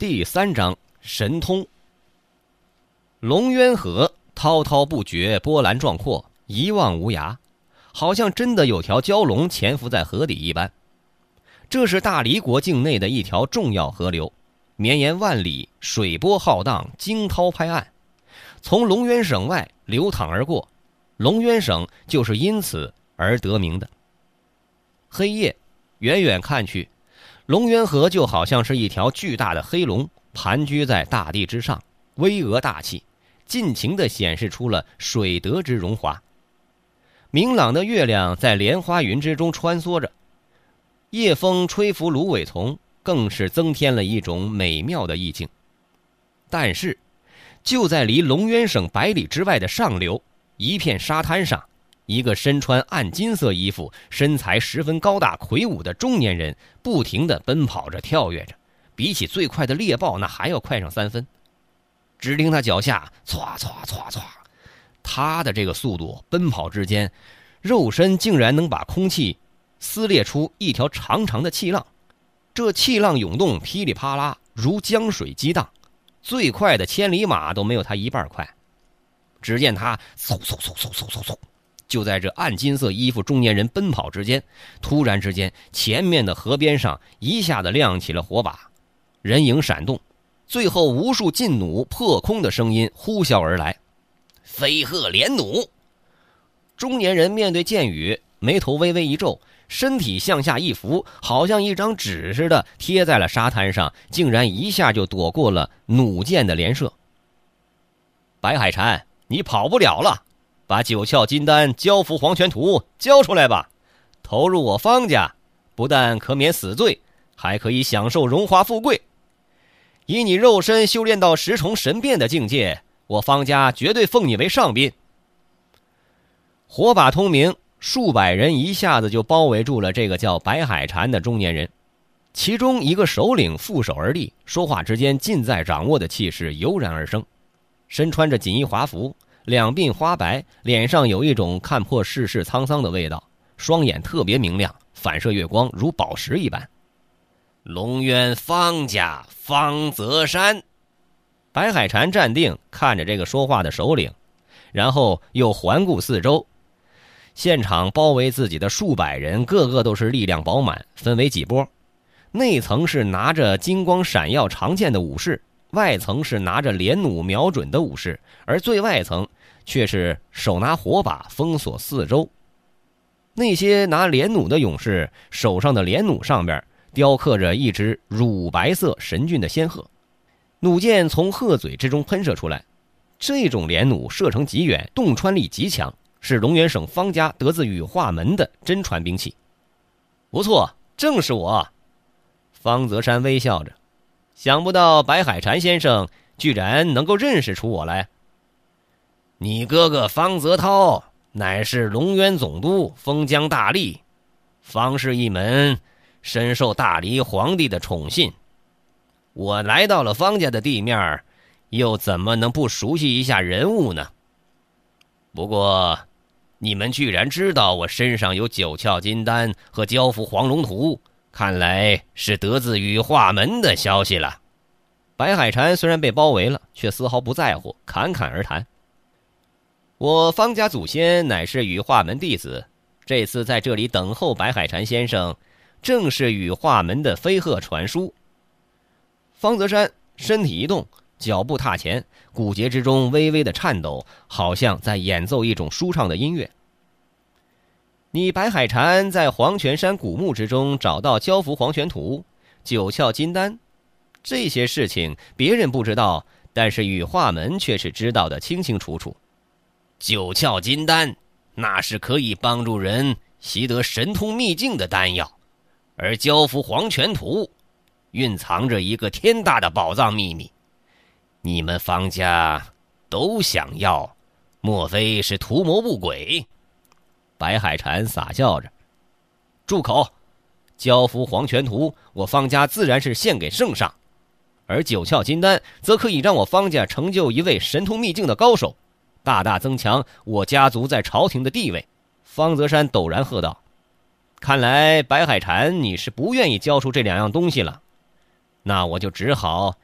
第三章神通。龙渊河滔滔不绝，波澜壮阔，一望无涯，好像真的有条蛟龙潜伏在河底一般。这是大黎国境内的一条重要河流，绵延万里，水波浩荡，惊涛拍岸，从龙渊省外流淌而过。龙渊省就是因此而得名的。黑夜，远远看去。龙渊河就好像是一条巨大的黑龙，盘踞在大地之上，巍峨大气，尽情地显示出了水德之荣华。明朗的月亮在莲花云之中穿梭着，夜风吹拂芦苇丛，更是增添了一种美妙的意境。但是，就在离龙渊省百里之外的上流，一片沙滩上。一个身穿暗金色衣服、身材十分高大魁梧的中年人，不停地奔跑着、跳跃着，比起最快的猎豹，那还要快上三分。只听他脚下唰唰唰唰，他的这个速度，奔跑之间，肉身竟然能把空气撕裂出一条长长的气浪。这气浪涌动，噼里啪啦，如江水激荡，最快的千里马都没有他一半快。只见他嗖嗖嗖嗖嗖嗖嗖。就在这暗金色衣服中年人奔跑之间，突然之间，前面的河边上一下子亮起了火把，人影闪动，最后无数劲弩破空的声音呼啸而来。飞鹤连弩，中年人面对箭雨，眉头微微一皱，身体向下一伏，好像一张纸似的贴在了沙滩上，竟然一下就躲过了弩箭的连射。白海禅，你跑不了了。把九窍金丹、交付黄泉图交出来吧，投入我方家，不但可免死罪，还可以享受荣华富贵。以你肉身修炼到十重神变的境界，我方家绝对奉你为上宾。火把通明，数百人一下子就包围住了这个叫白海禅的中年人，其中一个首领负手而立，说话之间尽在掌握的气势油然而生，身穿着锦衣华服。两鬓花白，脸上有一种看破世事沧桑的味道，双眼特别明亮，反射月光如宝石一般。龙渊方家方泽山，白海禅站定看着这个说话的首领，然后又环顾四周，现场包围自己的数百人，个个都是力量饱满，分为几波，内层是拿着金光闪耀长剑的武士。外层是拿着连弩瞄准的武士，而最外层却是手拿火把封锁四周。那些拿连弩的勇士手上的连弩上边雕刻着一只乳白色神俊的仙鹤，弩箭从鹤嘴之中喷射出来。这种连弩射程极远，洞穿力极强，是龙源省方家得自羽化门的真传兵器。不错，正是我。方泽山微笑着。想不到白海禅先生居然能够认识出我来。你哥哥方泽涛乃是龙渊总督封疆大吏，方氏一门深受大黎皇帝的宠信。我来到了方家的地面，又怎么能不熟悉一下人物呢？不过，你们居然知道我身上有九窍金丹和交付黄龙图。看来是得自羽化门的消息了。白海禅虽然被包围了，却丝毫不在乎，侃侃而谈：“我方家祖先乃是羽化门弟子，这次在这里等候白海禅先生，正是羽化门的飞鹤传书。”方泽山身体一动，脚步踏前，骨节之中微微的颤抖，好像在演奏一种舒畅的音乐。你白海禅在黄泉山古墓之中找到交符黄泉图、九窍金丹，这些事情别人不知道，但是羽化门却是知道的清清楚楚。九窍金丹，那是可以帮助人习得神通秘境的丹药，而交符黄泉图，蕴藏着一个天大的宝藏秘密。你们方家都想要，莫非是图谋不轨？白海禅撒笑着：“住口！交付黄泉图，我方家自然是献给圣上；而九窍金丹，则可以让我方家成就一位神通秘境的高手，大大增强我家族在朝廷的地位。”方泽山陡然喝道：“看来白海禅，你是不愿意交出这两样东西了。那我就只好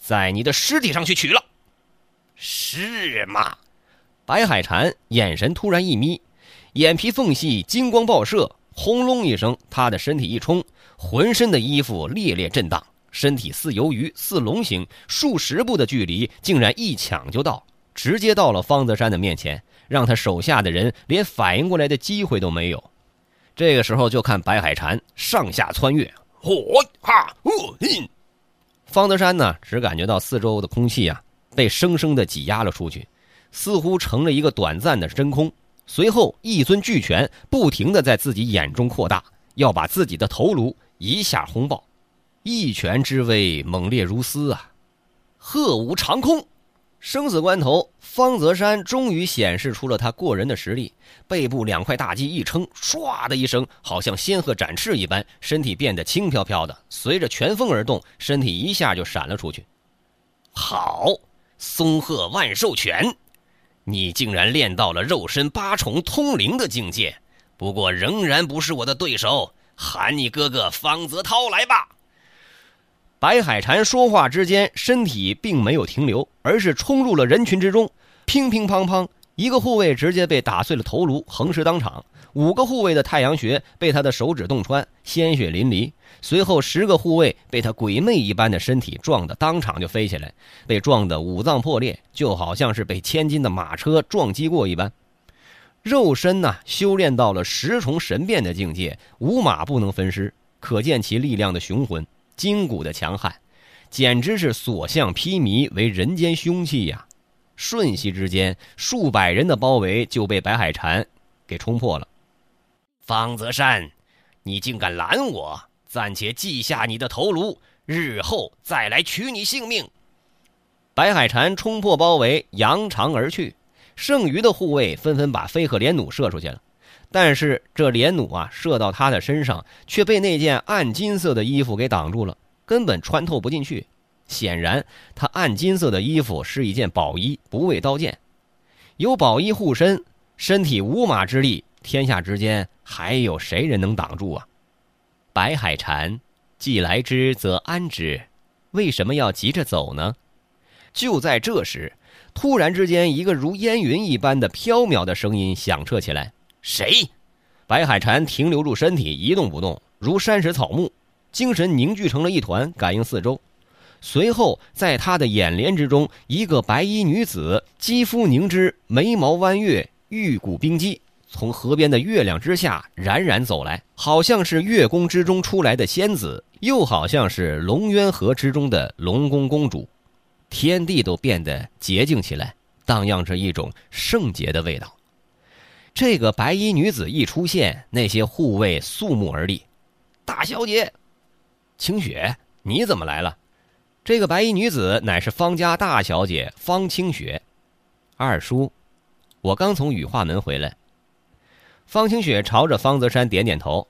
在你的尸体上去取了。是吗？白海禅眼神突然一眯，眼皮缝隙金光爆射，轰隆一声，他的身体一冲，浑身的衣服烈烈震荡，身体似游鱼，似龙形，数十步的距离竟然一抢就到，直接到了方泽山的面前，让他手下的人连反应过来的机会都没有。这个时候，就看白海禅上下穿越，嚯哈呜嘿！方德山呢，只感觉到四周的空气啊，被生生的挤压了出去，似乎成了一个短暂的真空。随后，一尊巨拳不停的在自己眼中扩大，要把自己的头颅一下轰爆。一拳之威猛烈如斯啊！鹤舞长空。生死关头，方泽山终于显示出了他过人的实力。背部两块大肌一撑，唰的一声，好像仙鹤展翅一般，身体变得轻飘飘的，随着拳风而动，身体一下就闪了出去。好，松鹤万寿拳，你竟然练到了肉身八重通灵的境界，不过仍然不是我的对手。喊你哥哥方泽涛来吧。白海禅说话之间，身体并没有停留，而是冲入了人群之中。乒乒乓乓，一个护卫直接被打碎了头颅，横尸当场；五个护卫的太阳穴被他的手指洞穿，鲜血淋漓。随后，十个护卫被他鬼魅一般的身体撞得当场就飞起来，被撞得五脏破裂，就好像是被千斤的马车撞击过一般。肉身呐，修炼到了十重神变的境界，五马不能分尸，可见其力量的雄浑。筋骨的强悍，简直是所向披靡，为人间凶器呀！瞬息之间，数百人的包围就被白海禅给冲破了。方泽山，你竟敢拦我！暂且记下你的头颅，日后再来取你性命。白海禅冲破包围，扬长而去。剩余的护卫纷纷把飞鹤连弩射出去了。但是这连弩啊，射到他的身上，却被那件暗金色的衣服给挡住了，根本穿透不进去。显然，他暗金色的衣服是一件宝衣，不畏刀剑。有宝衣护身，身体五马之力，天下之间还有谁人能挡住啊？白海禅，既来之则安之，为什么要急着走呢？就在这时，突然之间，一个如烟云一般的飘渺的声音响彻起来。谁？白海禅停留住身体，一动不动，如山石草木，精神凝聚成了一团，感应四周。随后，在他的眼帘之中，一个白衣女子，肌肤凝脂，眉毛弯月，玉骨冰肌，从河边的月亮之下冉冉走来，好像是月宫之中出来的仙子，又好像是龙渊河之中的龙宫公主。天地都变得洁净起来，荡漾着一种圣洁的味道。这个白衣女子一出现，那些护卫肃穆而立。大小姐，清雪，你怎么来了？这个白衣女子乃是方家大小姐方清雪。二叔，我刚从羽化门回来。方清雪朝着方泽山点点头。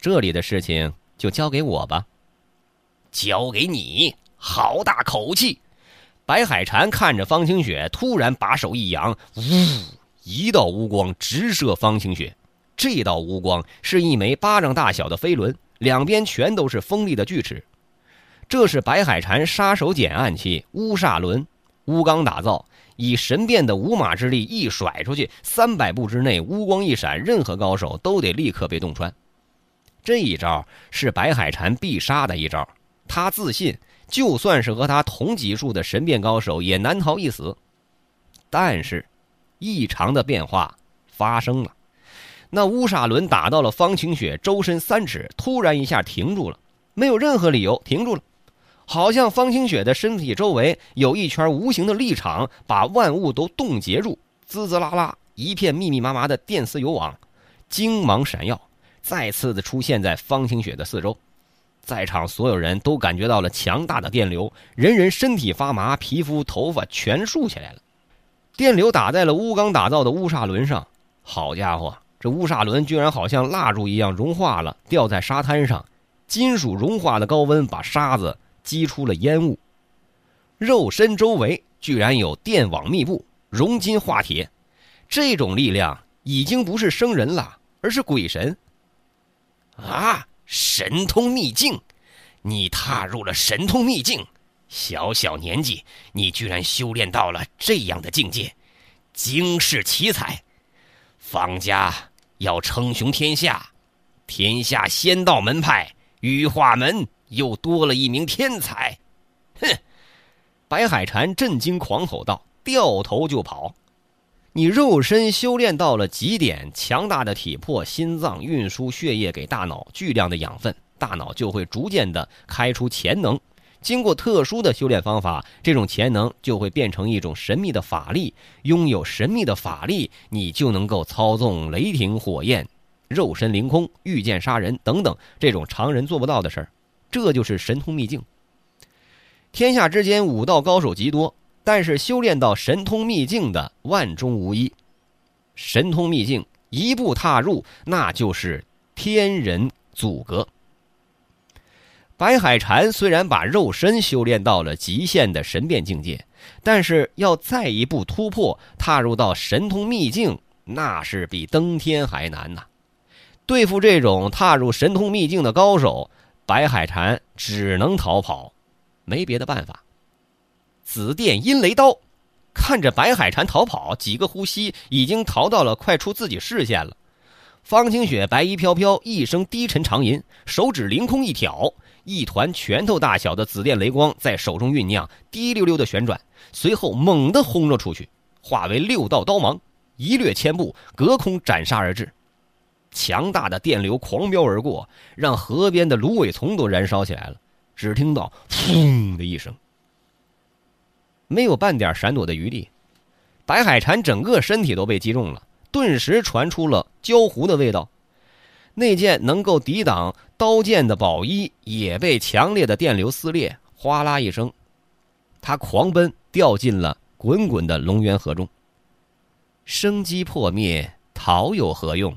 这里的事情就交给我吧。交给你？好大口气！白海禅看着方清雪，突然把手一扬，呜。一道乌光直射方清雪，这道乌光是一枚巴掌大小的飞轮，两边全都是锋利的锯齿。这是白海禅杀手锏暗器乌煞轮，乌钢打造，以神变的五马之力一甩出去，三百步之内乌光一闪，任何高手都得立刻被洞穿。这一招是白海禅必杀的一招，他自信就算是和他同级数的神变高手也难逃一死。但是。异常的变化发生了，那乌煞轮打到了方清雪周身三尺，突然一下停住了，没有任何理由停住了，好像方清雪的身体周围有一圈无形的力场，把万物都冻结住，滋滋啦啦，一片密密麻麻的电丝油网，金芒闪耀，再次的出现在方清雪的四周，在场所有人都感觉到了强大的电流，人人身体发麻，皮肤头发全竖起来了。电流打在了乌钢打造的乌煞轮上，好家伙，这乌煞轮居然好像蜡烛一样融化了，掉在沙滩上。金属融化的高温把沙子激出了烟雾，肉身周围居然有电网密布，熔金化铁。这种力量已经不是生人了，而是鬼神。啊！神通秘境，你踏入了神通秘境，小小年纪，你居然修炼到了这样的境界，惊世奇才！方家要称雄天下，天下仙道门派羽化门又多了一名天才。哼！白海禅震惊，狂吼道：“掉头就跑！你肉身修炼到了极点，强大的体魄，心脏运输血液给大脑巨量的养分，大脑就会逐渐的开出潜能。”经过特殊的修炼方法，这种潜能就会变成一种神秘的法力。拥有神秘的法力，你就能够操纵雷霆火焰、肉身凌空、御剑杀人等等这种常人做不到的事儿。这就是神通秘境。天下之间武道高手极多，但是修炼到神通秘境的万中无一。神通秘境一步踏入，那就是天人阻隔。白海禅虽然把肉身修炼到了极限的神变境界，但是要再一步突破，踏入到神通秘境，那是比登天还难呐！对付这种踏入神通秘境的高手，白海禅只能逃跑，没别的办法。紫电阴雷刀，看着白海禅逃跑，几个呼吸已经逃到了快出自己视线了。方清雪白衣飘飘，一声低沉长吟，手指凌空一挑。一团拳头大小的紫电雷光在手中酝酿，滴溜溜的旋转，随后猛地轰了出去，化为六道刀芒，一掠千步，隔空斩杀而至。强大的电流狂飙而过，让河边的芦苇丛都燃烧起来了。只听到“轰”的一声，没有半点闪躲的余地，白海禅整个身体都被击中了，顿时传出了焦糊的味道。那件能够抵挡刀剑的宝衣也被强烈的电流撕裂，哗啦一声，他狂奔，掉进了滚滚的龙渊河中。生机破灭，逃有何用？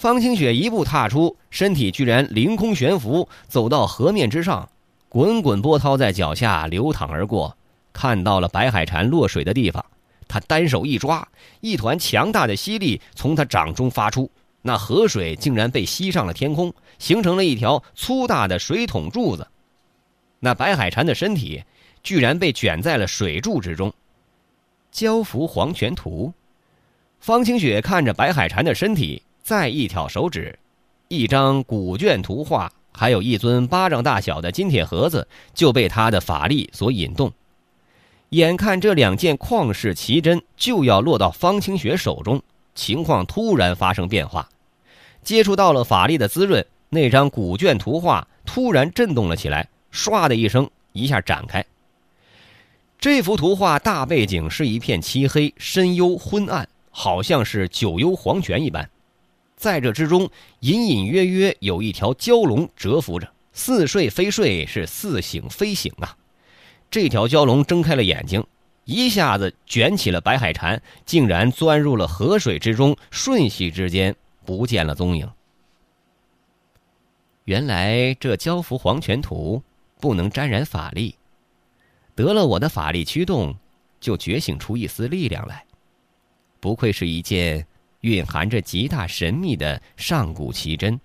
方清雪一步踏出，身体居然凌空悬浮，走到河面之上，滚滚波涛在脚下流淌而过，看到了白海禅落水的地方，他单手一抓，一团强大的吸力从他掌中发出。那河水竟然被吸上了天空，形成了一条粗大的水桶柱子。那白海禅的身体居然被卷在了水柱之中。交伏黄泉图，方清雪看着白海禅的身体，再一挑手指，一张古卷图画，还有一尊巴掌大小的金铁盒子，就被他的法力所引动。眼看这两件旷世奇珍就要落到方清雪手中。情况突然发生变化，接触到了法力的滋润，那张古卷图画突然震动了起来，唰的一声，一下展开。这幅图画大背景是一片漆黑、深幽、昏暗，好像是九幽黄泉一般。在这之中，隐隐约约有一条蛟龙蛰伏着，似睡非睡，是似醒非醒啊！这条蛟龙睁开了眼睛。一下子卷起了白海禅，竟然钻入了河水之中，瞬息之间不见了踪影。原来这蛟伏黄泉图不能沾染法力，得了我的法力驱动，就觉醒出一丝力量来。不愧是一件蕴含着极大神秘的上古奇珍。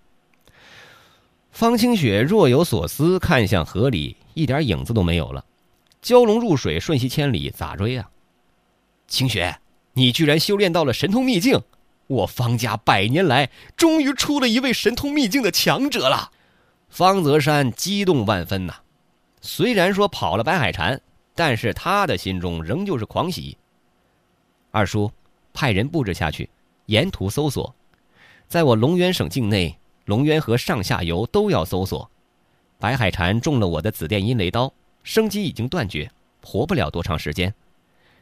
方清雪若有所思，看向河里，一点影子都没有了。蛟龙入水，瞬息千里，咋追啊？清雪，你居然修炼到了神通秘境！我方家百年来终于出了一位神通秘境的强者了。方泽山激动万分呐！虽然说跑了白海禅，但是他的心中仍旧是狂喜。二叔，派人布置下去，沿途搜索，在我龙渊省境内，龙渊河上下游都要搜索。白海禅中了我的紫电阴雷刀。生机已经断绝，活不了多长时间。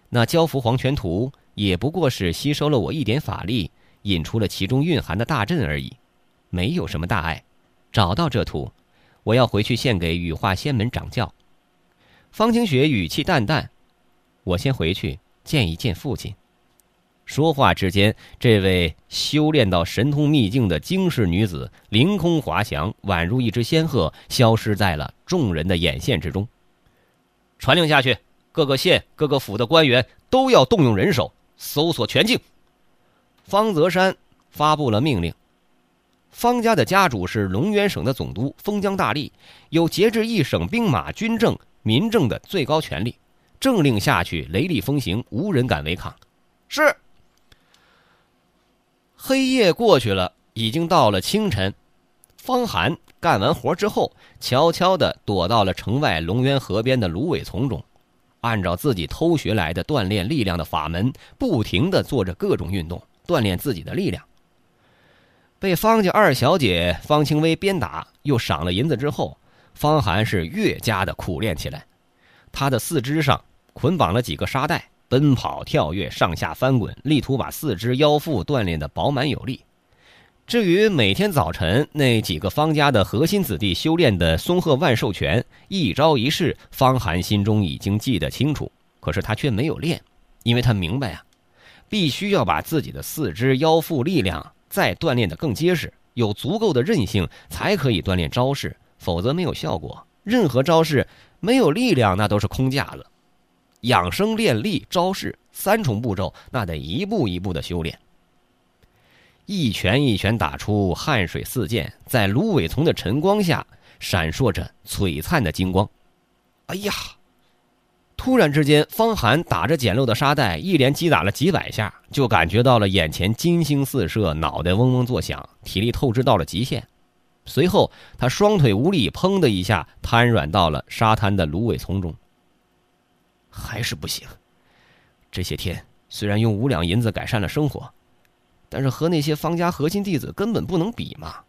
那蛟伏黄泉图也不过是吸收了我一点法力，引出了其中蕴含的大阵而已，没有什么大碍。找到这图，我要回去献给羽化仙门掌教。方清雪语气淡淡：“我先回去见一见父亲。”说话之间，这位修炼到神通秘境的惊世女子凌空滑翔，宛如一只仙鹤，消失在了众人的眼线之中。传令下去，各个县、各个府的官员都要动用人手搜索全境。方泽山发布了命令。方家的家主是龙渊省的总督封疆大吏，有节制一省兵马军政民政的最高权力，政令下去，雷厉风行，无人敢违抗。是。黑夜过去了，已经到了清晨。方寒干完活之后，悄悄地躲到了城外龙渊河边的芦苇丛中，按照自己偷学来的锻炼力量的法门，不停地做着各种运动，锻炼自己的力量。被方家二小姐方清薇鞭打，又赏了银子之后，方寒是越加的苦练起来。他的四肢上捆绑了几个沙袋。奔跑、跳跃、上下翻滚，力图把四肢腰腹锻炼得饱满有力。至于每天早晨那几个方家的核心子弟修炼的松鹤万寿拳，一招一式，方寒心中已经记得清楚。可是他却没有练，因为他明白啊，必须要把自己的四肢腰腹力量再锻炼得更结实，有足够的韧性，才可以锻炼招式，否则没有效果。任何招式没有力量，那都是空架子。养生练力招式三重步骤，那得一步一步的修炼。一拳一拳打出，汗水四溅，在芦苇丛的晨光下闪烁着璀璨的金光。哎呀！突然之间，方寒打着简陋的沙袋，一连击打了几百下，就感觉到了眼前金星四射，脑袋嗡嗡作响，体力透支到了极限。随后，他双腿无力，砰的一下瘫软到了沙滩的芦苇丛中。还是不行。这些天虽然用五两银子改善了生活，但是和那些方家核心弟子根本不能比嘛。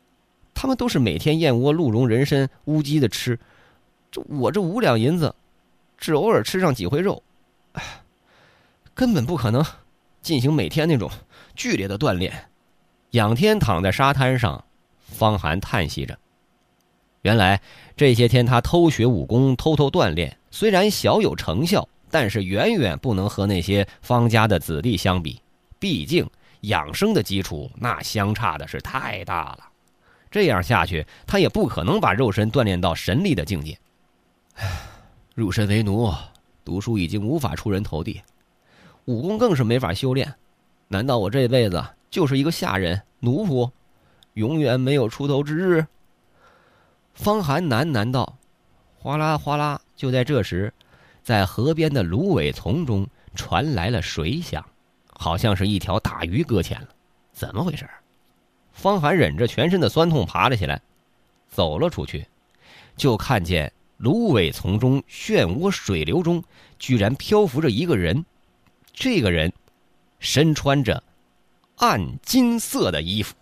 他们都是每天燕窝、鹿茸、人参、乌鸡的吃，这我这五两银子，只偶尔吃上几回肉，根本不可能进行每天那种剧烈的锻炼。仰天躺在沙滩上，方寒叹息着。原来这些天他偷学武功，偷偷锻炼，虽然小有成效。但是远远不能和那些方家的子弟相比，毕竟养生的基础那相差的是太大了。这样下去，他也不可能把肉身锻炼到神力的境界。唉，入身为奴，读书已经无法出人头地，武功更是没法修炼。难道我这辈子就是一个下人奴仆，永远没有出头之日？方寒喃喃道：“哗啦哗啦。”就在这时。在河边的芦苇丛中传来了水响，好像是一条大鱼搁浅了。怎么回事？方寒忍着全身的酸痛爬了起来，走了出去，就看见芦苇丛中漩涡水流中居然漂浮着一个人。这个人身穿着暗金色的衣服。